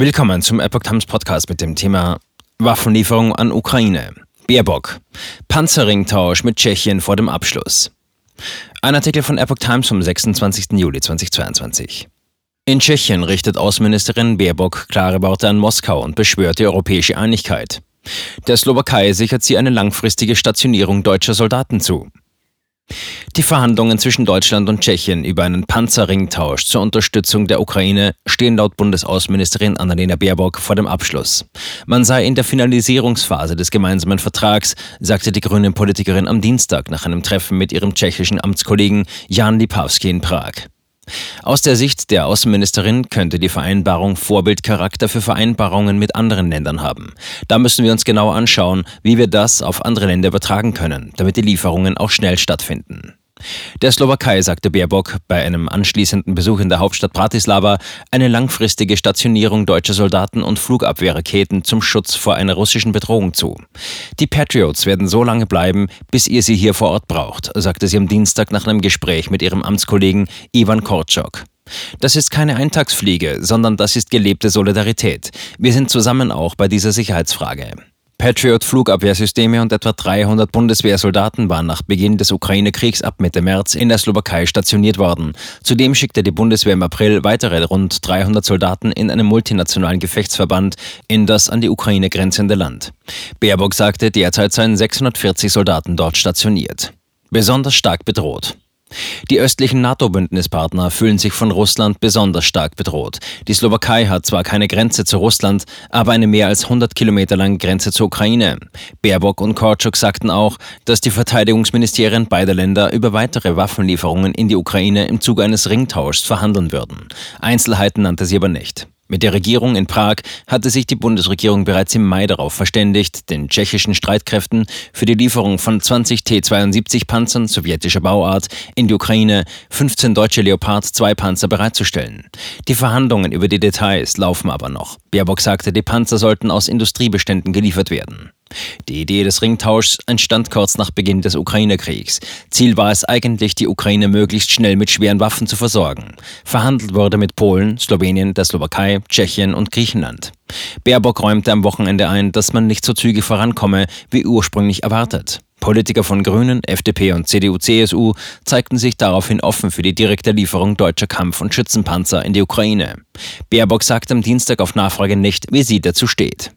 Willkommen zum Epoch Times Podcast mit dem Thema Waffenlieferung an Ukraine. Baerbock. Panzerringtausch mit Tschechien vor dem Abschluss. Ein Artikel von Epoch Times vom 26. Juli 2022. In Tschechien richtet Außenministerin Baerbock klare Worte an Moskau und beschwört die europäische Einigkeit. Der Slowakei sichert sie eine langfristige Stationierung deutscher Soldaten zu. Die Verhandlungen zwischen Deutschland und Tschechien über einen Panzerringtausch zur Unterstützung der Ukraine stehen laut Bundesaußenministerin Annalena Baerbock vor dem Abschluss. Man sei in der Finalisierungsphase des gemeinsamen Vertrags, sagte die grüne Politikerin am Dienstag nach einem Treffen mit ihrem tschechischen Amtskollegen Jan Lipavsky in Prag. Aus der Sicht der Außenministerin könnte die Vereinbarung Vorbildcharakter für Vereinbarungen mit anderen Ländern haben. Da müssen wir uns genau anschauen, wie wir das auf andere Länder übertragen können, damit die Lieferungen auch schnell stattfinden. Der Slowakei sagte Baerbock bei einem anschließenden Besuch in der Hauptstadt Bratislava eine langfristige Stationierung deutscher Soldaten und Flugabwehrraketen zum Schutz vor einer russischen Bedrohung zu. Die Patriots werden so lange bleiben, bis ihr sie hier vor Ort braucht, sagte sie am Dienstag nach einem Gespräch mit ihrem Amtskollegen Ivan Korczok. Das ist keine Eintagsfliege, sondern das ist gelebte Solidarität. Wir sind zusammen auch bei dieser Sicherheitsfrage. Patriot-Flugabwehrsysteme und etwa 300 Bundeswehrsoldaten waren nach Beginn des Ukraine-Kriegs ab Mitte März in der Slowakei stationiert worden. Zudem schickte die Bundeswehr im April weitere rund 300 Soldaten in einem multinationalen Gefechtsverband in das an die Ukraine grenzende Land. Baerbock sagte, derzeit seien 640 Soldaten dort stationiert. Besonders stark bedroht. Die östlichen NATO-Bündnispartner fühlen sich von Russland besonders stark bedroht. Die Slowakei hat zwar keine Grenze zu Russland, aber eine mehr als 100 Kilometer lange Grenze zur Ukraine. Baerbock und Korczuk sagten auch, dass die Verteidigungsministerien beider Länder über weitere Waffenlieferungen in die Ukraine im Zuge eines Ringtauschs verhandeln würden. Einzelheiten nannte sie aber nicht. Mit der Regierung in Prag hatte sich die Bundesregierung bereits im Mai darauf verständigt, den tschechischen Streitkräften für die Lieferung von 20 T-72 Panzern sowjetischer Bauart in die Ukraine 15 deutsche Leopard 2 Panzer bereitzustellen. Die Verhandlungen über die Details laufen aber noch. Baerbock sagte, die Panzer sollten aus Industriebeständen geliefert werden. Die Idee des Ringtauschs entstand kurz nach Beginn des Ukraine-Kriegs. Ziel war es eigentlich, die Ukraine möglichst schnell mit schweren Waffen zu versorgen. Verhandelt wurde mit Polen, Slowenien, der Slowakei, Tschechien und Griechenland. Baerbock räumte am Wochenende ein, dass man nicht so zügig vorankomme, wie ursprünglich erwartet. Politiker von Grünen, FDP und CDU-CSU zeigten sich daraufhin offen für die direkte Lieferung deutscher Kampf- und Schützenpanzer in die Ukraine. Baerbock sagte am Dienstag auf Nachfrage nicht, wie sie dazu steht.